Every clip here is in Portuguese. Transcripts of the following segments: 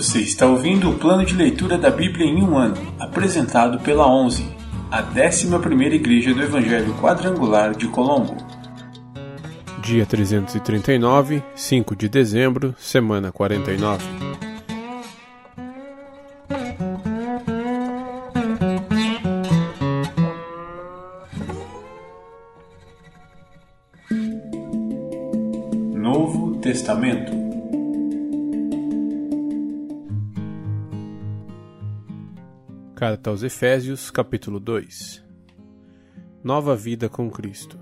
Você está ouvindo o plano de leitura da Bíblia em um ano, apresentado pela 11, a 11ª Igreja do Evangelho Quadrangular de Colombo. Dia 339, 5 de dezembro, semana 49. Novo Testamento Carta aos Efésios, capítulo 2 Nova vida com Cristo.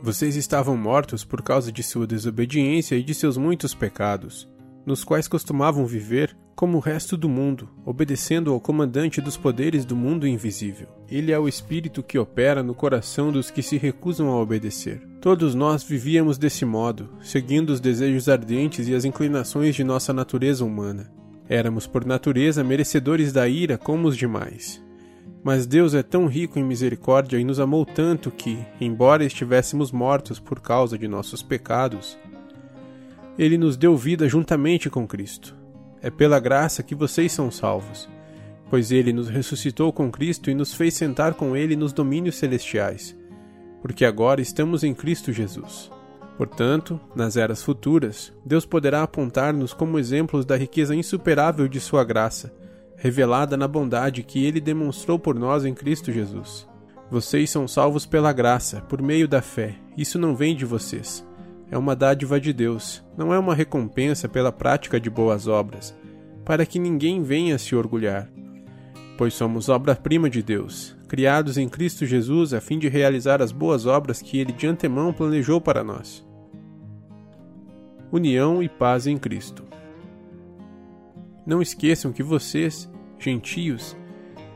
Vocês estavam mortos por causa de sua desobediência e de seus muitos pecados, nos quais costumavam viver como o resto do mundo, obedecendo ao comandante dos poderes do mundo invisível. Ele é o espírito que opera no coração dos que se recusam a obedecer. Todos nós vivíamos desse modo, seguindo os desejos ardentes e as inclinações de nossa natureza humana. Éramos por natureza merecedores da ira como os demais. Mas Deus é tão rico em misericórdia e nos amou tanto que, embora estivéssemos mortos por causa de nossos pecados, Ele nos deu vida juntamente com Cristo. É pela graça que vocês são salvos, pois Ele nos ressuscitou com Cristo e nos fez sentar com Ele nos domínios celestiais, porque agora estamos em Cristo Jesus. Portanto, nas eras futuras, Deus poderá apontar-nos como exemplos da riqueza insuperável de Sua graça, revelada na bondade que Ele demonstrou por nós em Cristo Jesus. Vocês são salvos pela graça, por meio da fé. Isso não vem de vocês. É uma dádiva de Deus, não é uma recompensa pela prática de boas obras, para que ninguém venha se orgulhar. Pois somos obra-prima de Deus, criados em Cristo Jesus a fim de realizar as boas obras que Ele de antemão planejou para nós. União e paz em Cristo. Não esqueçam que vocês, gentios,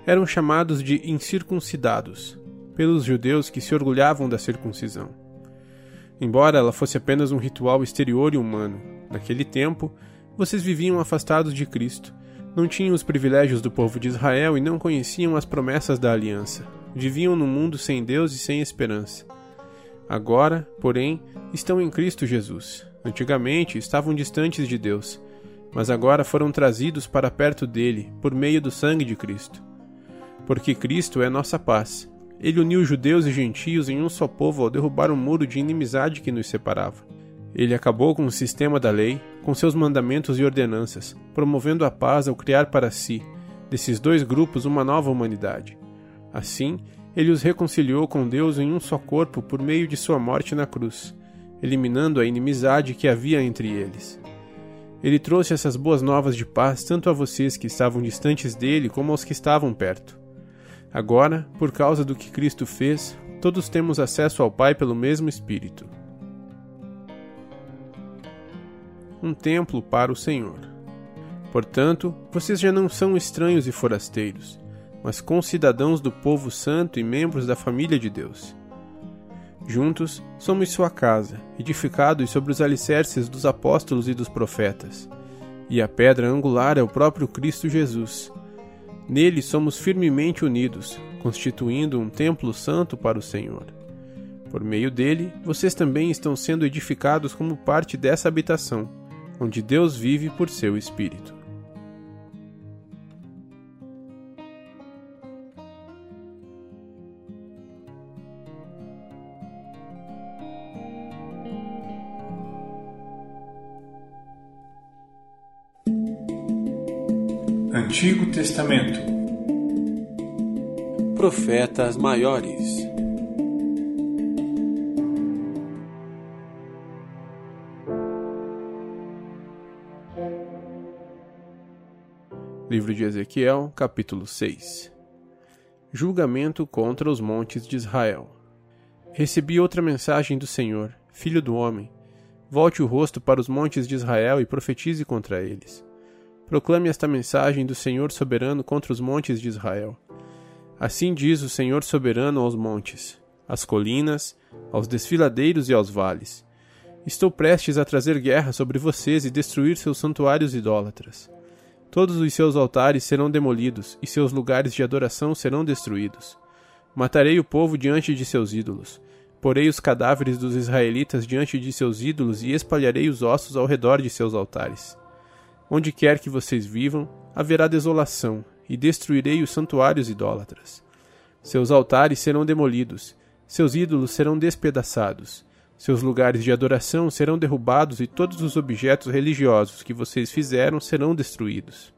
eram chamados de incircuncidados pelos judeus que se orgulhavam da circuncisão. Embora ela fosse apenas um ritual exterior e humano, naquele tempo, vocês viviam afastados de Cristo, não tinham os privilégios do povo de Israel e não conheciam as promessas da aliança. Viviam num mundo sem Deus e sem esperança. Agora, porém, estão em Cristo Jesus. Antigamente estavam distantes de Deus, mas agora foram trazidos para perto dele por meio do sangue de Cristo. Porque Cristo é nossa paz. Ele uniu judeus e gentios em um só povo ao derrubar o um muro de inimizade que nos separava. Ele acabou com o sistema da lei, com seus mandamentos e ordenanças, promovendo a paz ao criar para si, desses dois grupos, uma nova humanidade. Assim, ele os reconciliou com Deus em um só corpo por meio de sua morte na cruz, eliminando a inimizade que havia entre eles. Ele trouxe essas boas novas de paz tanto a vocês que estavam distantes dele como aos que estavam perto. Agora, por causa do que Cristo fez, todos temos acesso ao Pai pelo mesmo Espírito. Um templo para o Senhor. Portanto, vocês já não são estranhos e forasteiros, mas concidadãos do povo santo e membros da família de Deus. Juntos somos sua casa, edificados sobre os alicerces dos apóstolos e dos profetas. E a pedra angular é o próprio Cristo Jesus. Nele somos firmemente unidos, constituindo um templo santo para o Senhor. Por meio dele, vocês também estão sendo edificados como parte dessa habitação, onde Deus vive por seu Espírito. Antigo Testamento Profetas Maiores Livro de Ezequiel, capítulo 6 Julgamento contra os montes de Israel. Recebi outra mensagem do Senhor, filho do homem. Volte o rosto para os montes de Israel e profetize contra eles Proclame esta mensagem do Senhor soberano contra os montes de Israel. Assim diz o Senhor soberano aos montes, às colinas, aos desfiladeiros e aos vales. Estou prestes a trazer guerra sobre vocês e destruir seus santuários idólatras. Todos os seus altares serão demolidos e seus lugares de adoração serão destruídos. Matarei o povo diante de seus ídolos. Porei os cadáveres dos israelitas diante de seus ídolos e espalharei os ossos ao redor de seus altares. Onde quer que vocês vivam, haverá desolação, e destruirei os santuários idólatras. Seus altares serão demolidos, seus ídolos serão despedaçados, seus lugares de adoração serão derrubados e todos os objetos religiosos que vocês fizeram serão destruídos.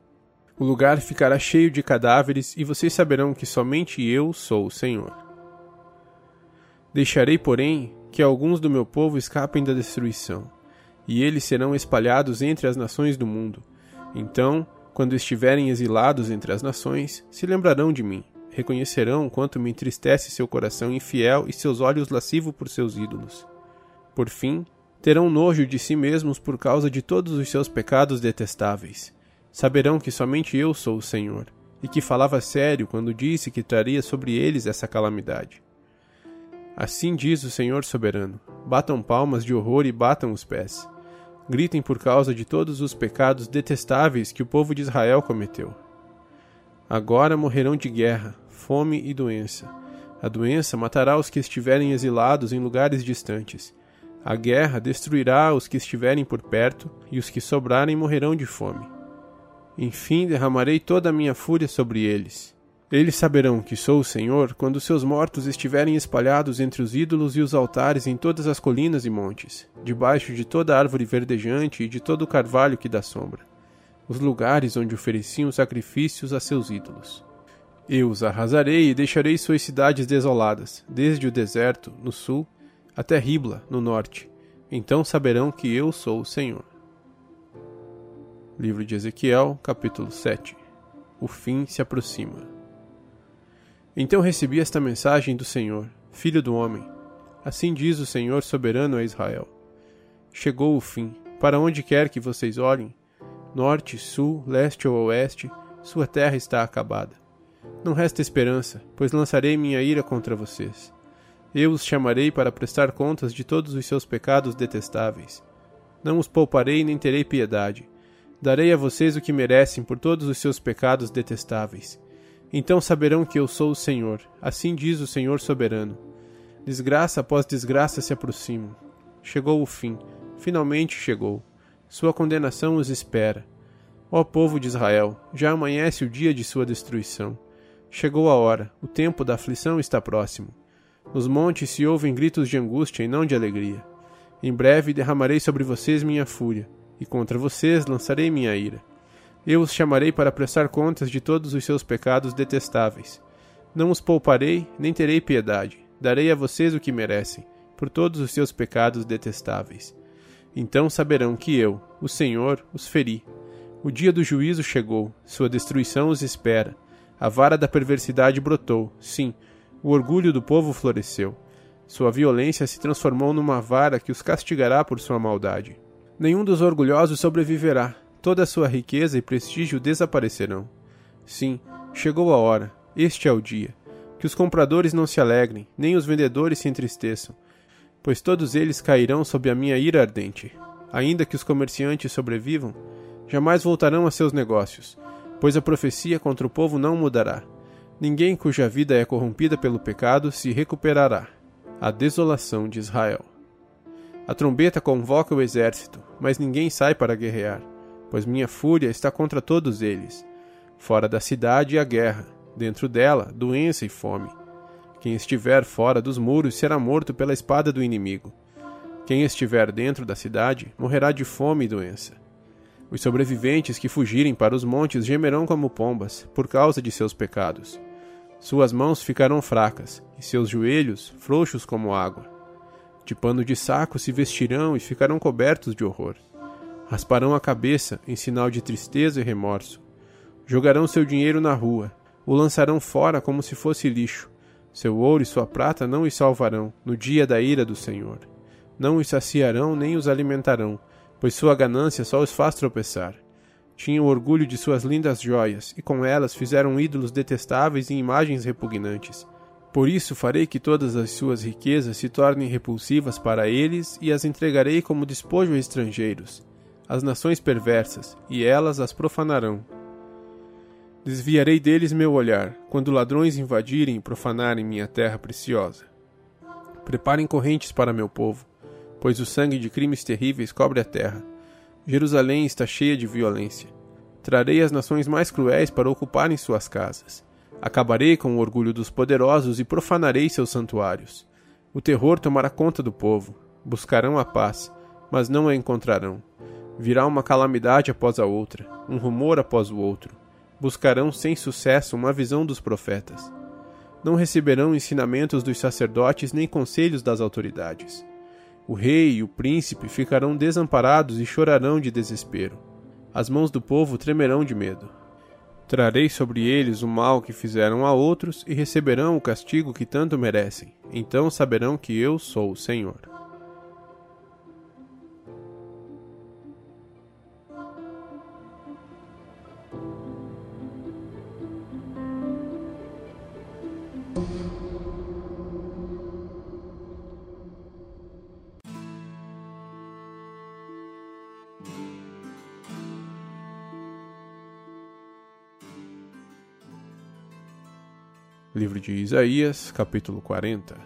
O lugar ficará cheio de cadáveres e vocês saberão que somente eu sou o Senhor. Deixarei, porém, que alguns do meu povo escapem da destruição, e eles serão espalhados entre as nações do mundo. Então, quando estiverem exilados entre as nações, se lembrarão de mim, reconhecerão quanto me entristece seu coração infiel e seus olhos lascivos por seus ídolos. Por fim, terão nojo de si mesmos por causa de todos os seus pecados detestáveis. Saberão que somente eu sou o Senhor, e que falava sério quando disse que traria sobre eles essa calamidade. Assim diz o Senhor soberano: batam palmas de horror e batam os pés. Gritem por causa de todos os pecados detestáveis que o povo de Israel cometeu. Agora morrerão de guerra, fome e doença. A doença matará os que estiverem exilados em lugares distantes, a guerra destruirá os que estiverem por perto, e os que sobrarem morrerão de fome. Enfim, derramarei toda a minha fúria sobre eles. Eles saberão que sou o Senhor quando seus mortos estiverem espalhados entre os ídolos e os altares em todas as colinas e montes, debaixo de toda árvore verdejante e de todo carvalho que dá sombra, os lugares onde ofereciam sacrifícios a seus ídolos. Eu os arrasarei e deixarei suas cidades desoladas, desde o deserto, no sul, até Ribla, no norte. Então saberão que eu sou o Senhor. Livro de Ezequiel, capítulo 7 O fim se aproxima. Então recebi esta mensagem do Senhor, Filho do homem. Assim diz o Senhor soberano a Israel: Chegou o fim. Para onde quer que vocês olhem, norte, sul, leste ou oeste, sua terra está acabada. Não resta esperança, pois lançarei minha ira contra vocês. Eu os chamarei para prestar contas de todos os seus pecados detestáveis. Não os pouparei nem terei piedade. Darei a vocês o que merecem por todos os seus pecados detestáveis. Então saberão que eu sou o Senhor, assim diz o Senhor soberano. Desgraça após desgraça se aproximam. Chegou o fim, finalmente chegou. Sua condenação os espera. Ó povo de Israel, já amanhece o dia de sua destruição. Chegou a hora, o tempo da aflição está próximo. Nos montes se ouvem gritos de angústia e não de alegria. Em breve derramarei sobre vocês minha fúria, e contra vocês lançarei minha ira. Eu os chamarei para prestar contas de todos os seus pecados detestáveis. Não os pouparei, nem terei piedade. Darei a vocês o que merecem, por todos os seus pecados detestáveis. Então saberão que eu, o Senhor, os feri. O dia do juízo chegou, sua destruição os espera. A vara da perversidade brotou, sim, o orgulho do povo floresceu. Sua violência se transformou numa vara que os castigará por sua maldade. Nenhum dos orgulhosos sobreviverá, toda a sua riqueza e prestígio desaparecerão. Sim, chegou a hora, este é o dia. Que os compradores não se alegrem, nem os vendedores se entristeçam, pois todos eles cairão sob a minha ira ardente. Ainda que os comerciantes sobrevivam, jamais voltarão a seus negócios, pois a profecia contra o povo não mudará. Ninguém cuja vida é corrompida pelo pecado se recuperará. A desolação de Israel. A trombeta convoca o exército, mas ninguém sai para guerrear, pois minha fúria está contra todos eles. Fora da cidade a guerra, dentro dela doença e fome. Quem estiver fora dos muros será morto pela espada do inimigo. Quem estiver dentro da cidade morrerá de fome e doença. Os sobreviventes que fugirem para os montes gemerão como pombas, por causa de seus pecados. Suas mãos ficarão fracas, e seus joelhos frouxos como água. De pano de saco se vestirão e ficarão cobertos de horror. Rasparão a cabeça em sinal de tristeza e remorso. Jogarão seu dinheiro na rua, o lançarão fora como se fosse lixo. Seu ouro e sua prata não os salvarão no dia da ira do Senhor. Não os saciarão nem os alimentarão, pois sua ganância só os faz tropeçar tinham orgulho de suas lindas joias, e com elas fizeram ídolos detestáveis e imagens repugnantes. Por isso farei que todas as suas riquezas se tornem repulsivas para eles e as entregarei como despojo a estrangeiros, às nações perversas, e elas as profanarão. Desviarei deles meu olhar, quando ladrões invadirem e profanarem minha terra preciosa. Preparem correntes para meu povo, pois o sangue de crimes terríveis cobre a terra Jerusalém está cheia de violência. Trarei as nações mais cruéis para ocuparem suas casas. Acabarei com o orgulho dos poderosos e profanarei seus santuários. O terror tomará conta do povo. Buscarão a paz, mas não a encontrarão. Virá uma calamidade após a outra, um rumor após o outro. Buscarão sem sucesso uma visão dos profetas. Não receberão ensinamentos dos sacerdotes nem conselhos das autoridades. O rei e o príncipe ficarão desamparados e chorarão de desespero. As mãos do povo tremerão de medo. Trarei sobre eles o mal que fizeram a outros e receberão o castigo que tanto merecem. Então saberão que eu sou o Senhor. Livro de Isaías, capítulo 40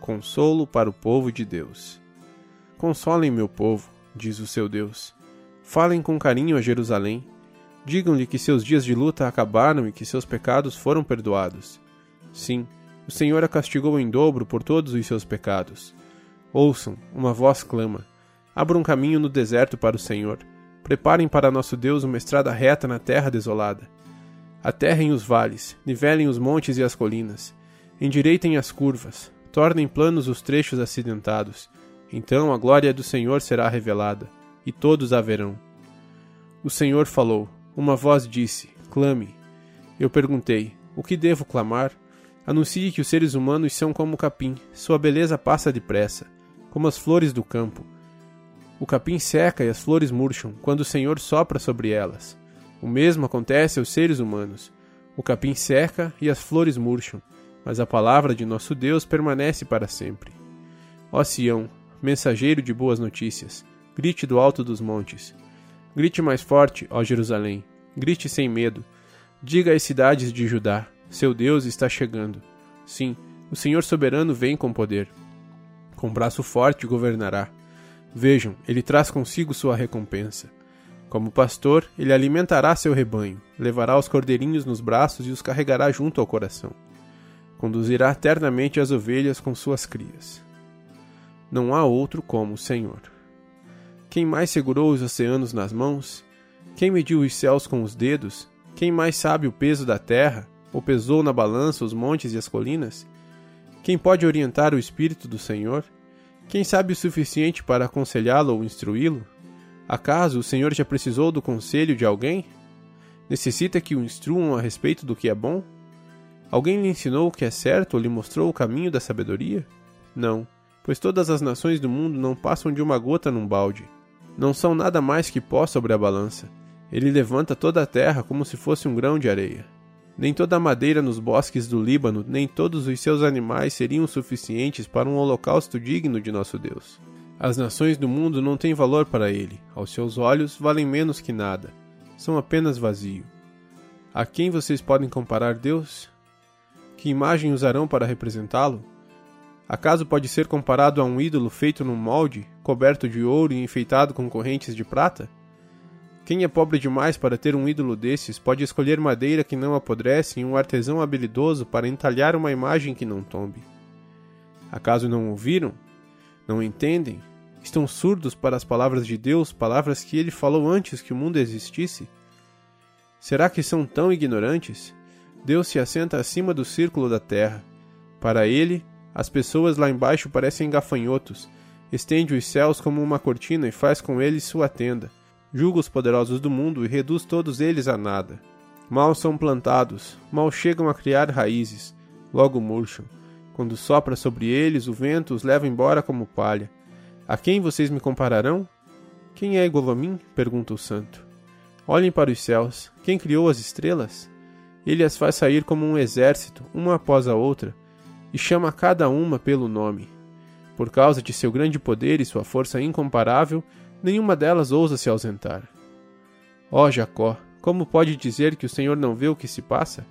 Consolo para o povo de Deus. Consolem meu povo, diz o seu Deus. Falem com carinho a Jerusalém. Digam-lhe que seus dias de luta acabaram e que seus pecados foram perdoados. Sim, o Senhor a castigou em dobro por todos os seus pecados. Ouçam, uma voz clama. Abram um caminho no deserto para o Senhor. Preparem para nosso Deus uma estrada reta na terra desolada. Aterrem os vales, nivelem os montes e as colinas, endireitem as curvas, tornem planos os trechos acidentados. Então a glória do Senhor será revelada, e todos a verão. O Senhor falou, uma voz disse: Clame. Eu perguntei: O que devo clamar? Anuncie que os seres humanos são como o capim, sua beleza passa depressa, como as flores do campo. O capim seca e as flores murcham quando o Senhor sopra sobre elas. O mesmo acontece aos seres humanos. O capim seca e as flores murcham, mas a palavra de nosso Deus permanece para sempre. Ó Sião, mensageiro de boas notícias, grite do alto dos montes. Grite mais forte, ó Jerusalém, grite sem medo. Diga às cidades de Judá: seu Deus está chegando. Sim, o Senhor soberano vem com poder. Com braço forte governará. Vejam, ele traz consigo sua recompensa. Como pastor, ele alimentará seu rebanho, levará os cordeirinhos nos braços e os carregará junto ao coração. Conduzirá eternamente as ovelhas com suas crias. Não há outro como o Senhor. Quem mais segurou os oceanos nas mãos? Quem mediu os céus com os dedos? Quem mais sabe o peso da terra? Ou pesou na balança os montes e as colinas? Quem pode orientar o espírito do Senhor? Quem sabe o suficiente para aconselhá-lo ou instruí-lo? Acaso o Senhor já precisou do conselho de alguém? Necessita que o instruam a respeito do que é bom? Alguém lhe ensinou o que é certo ou lhe mostrou o caminho da sabedoria? Não, pois todas as nações do mundo não passam de uma gota num balde. Não são nada mais que pó sobre a balança. Ele levanta toda a terra como se fosse um grão de areia. Nem toda a madeira nos bosques do Líbano, nem todos os seus animais seriam suficientes para um holocausto digno de nosso Deus. As nações do mundo não têm valor para ele, aos seus olhos valem menos que nada, são apenas vazio. A quem vocês podem comparar Deus? Que imagem usarão para representá-lo? Acaso pode ser comparado a um ídolo feito num molde, coberto de ouro e enfeitado com correntes de prata? Quem é pobre demais para ter um ídolo desses pode escolher madeira que não apodrece e um artesão habilidoso para entalhar uma imagem que não tombe. Acaso não ouviram? Não entendem? Estão surdos para as palavras de Deus, palavras que ele falou antes que o mundo existisse? Será que são tão ignorantes? Deus se assenta acima do círculo da terra. Para ele, as pessoas lá embaixo parecem gafanhotos. Estende os céus como uma cortina e faz com eles sua tenda. Julga os poderosos do mundo e reduz todos eles a nada. Mal são plantados, mal chegam a criar raízes, logo murcham. Quando sopra sobre eles, o vento os leva embora como palha. A quem vocês me compararão? Quem é igual a mim? pergunta o santo. Olhem para os céus. Quem criou as estrelas? Ele as faz sair como um exército, uma após a outra, e chama cada uma pelo nome. Por causa de seu grande poder e sua força incomparável, nenhuma delas ousa se ausentar. Ó Jacó, como pode dizer que o Senhor não vê o que se passa?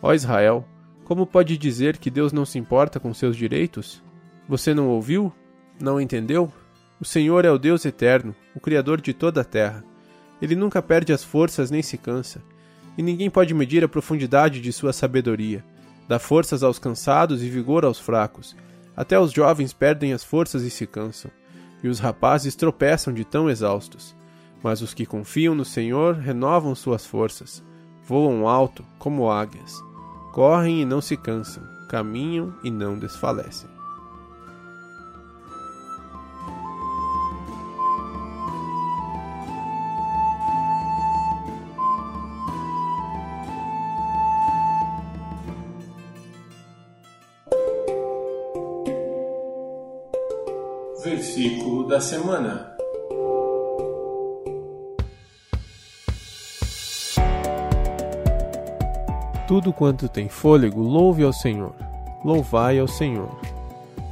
Ó Israel, como pode dizer que Deus não se importa com seus direitos? Você não ouviu? Não entendeu? O Senhor é o Deus eterno, o Criador de toda a terra. Ele nunca perde as forças nem se cansa, e ninguém pode medir a profundidade de sua sabedoria. Dá forças aos cansados e vigor aos fracos. Até os jovens perdem as forças e se cansam, e os rapazes tropeçam de tão exaustos. Mas os que confiam no Senhor renovam suas forças, voam alto como águias, correm e não se cansam, caminham e não desfalecem. Versículo da semana. Tudo quanto tem fôlego, louve ao Senhor. Louvai ao Senhor.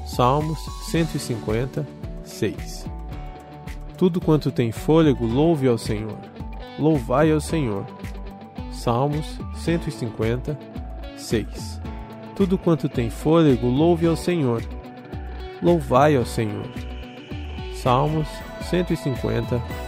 Salmos 150, 6. Tudo quanto tem fôlego, louve ao Senhor. Louvai ao Senhor. Salmos 150, 6. Tudo quanto tem fôlego, louve ao Senhor. Louvai ao Senhor. Salmos 150, 6.